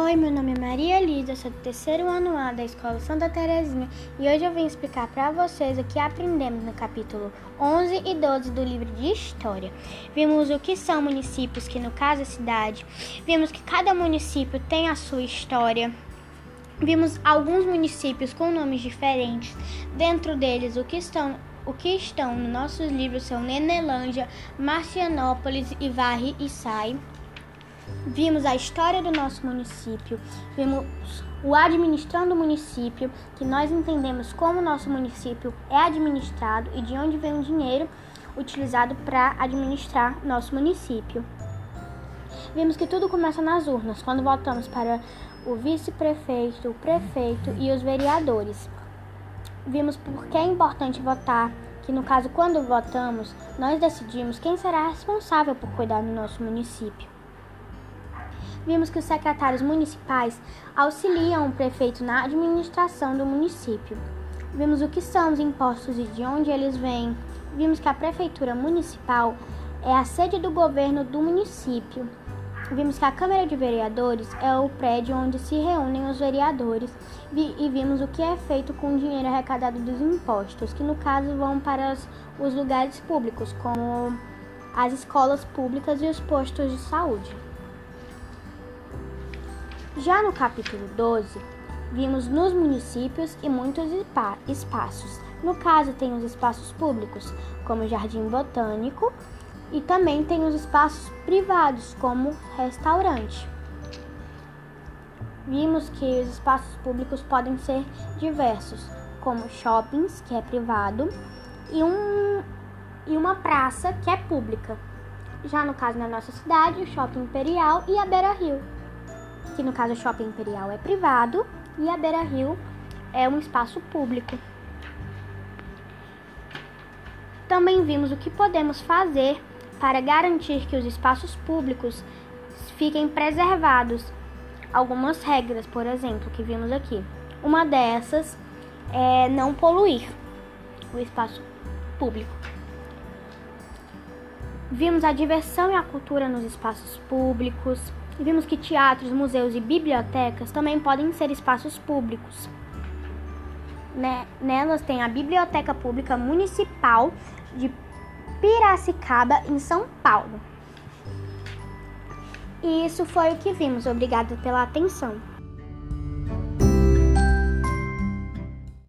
Oi, meu nome é Maria Elisa, sou do terceiro ano A da Escola Santa Terezinha e hoje eu vim explicar para vocês o que aprendemos no capítulo 11 e 12 do livro de História. Vimos o que são municípios, que no caso é cidade. Vimos que cada município tem a sua história. Vimos alguns municípios com nomes diferentes. Dentro deles, o que estão o que estão nos nossos livros são Nenelândia, Marcianópolis, Ivarre e Sai. Vimos a história do nosso município, vimos o administrando o município, que nós entendemos como o nosso município é administrado e de onde vem o dinheiro utilizado para administrar nosso município. Vimos que tudo começa nas urnas, quando votamos para o vice-prefeito, o prefeito e os vereadores. Vimos por que é importante votar, que no caso, quando votamos, nós decidimos quem será responsável por cuidar do nosso município vimos que os secretários municipais auxiliam o prefeito na administração do município. Vimos o que são os impostos e de onde eles vêm. Vimos que a prefeitura municipal é a sede do governo do município. Vimos que a Câmara de Vereadores é o prédio onde se reúnem os vereadores e vimos o que é feito com o dinheiro arrecadado dos impostos, que no caso vão para os lugares públicos, como as escolas públicas e os postos de saúde. Já no capítulo 12, vimos nos municípios e muitos espaços. No caso, tem os espaços públicos, como o Jardim Botânico, e também tem os espaços privados, como restaurante. Vimos que os espaços públicos podem ser diversos, como shoppings, que é privado, e, um, e uma praça, que é pública. Já no caso na nossa cidade, o Shopping Imperial e a Beira Rio que no caso o Shopping Imperial é privado e a Beira Rio é um espaço público. Também vimos o que podemos fazer para garantir que os espaços públicos fiquem preservados. Algumas regras, por exemplo, que vimos aqui. Uma dessas é não poluir o espaço público. Vimos a diversão e a cultura nos espaços públicos, vimos que teatros, museus e bibliotecas também podem ser espaços públicos. Nelas tem a Biblioteca Pública Municipal de Piracicaba, em São Paulo. E isso foi o que vimos. Obrigada pela atenção.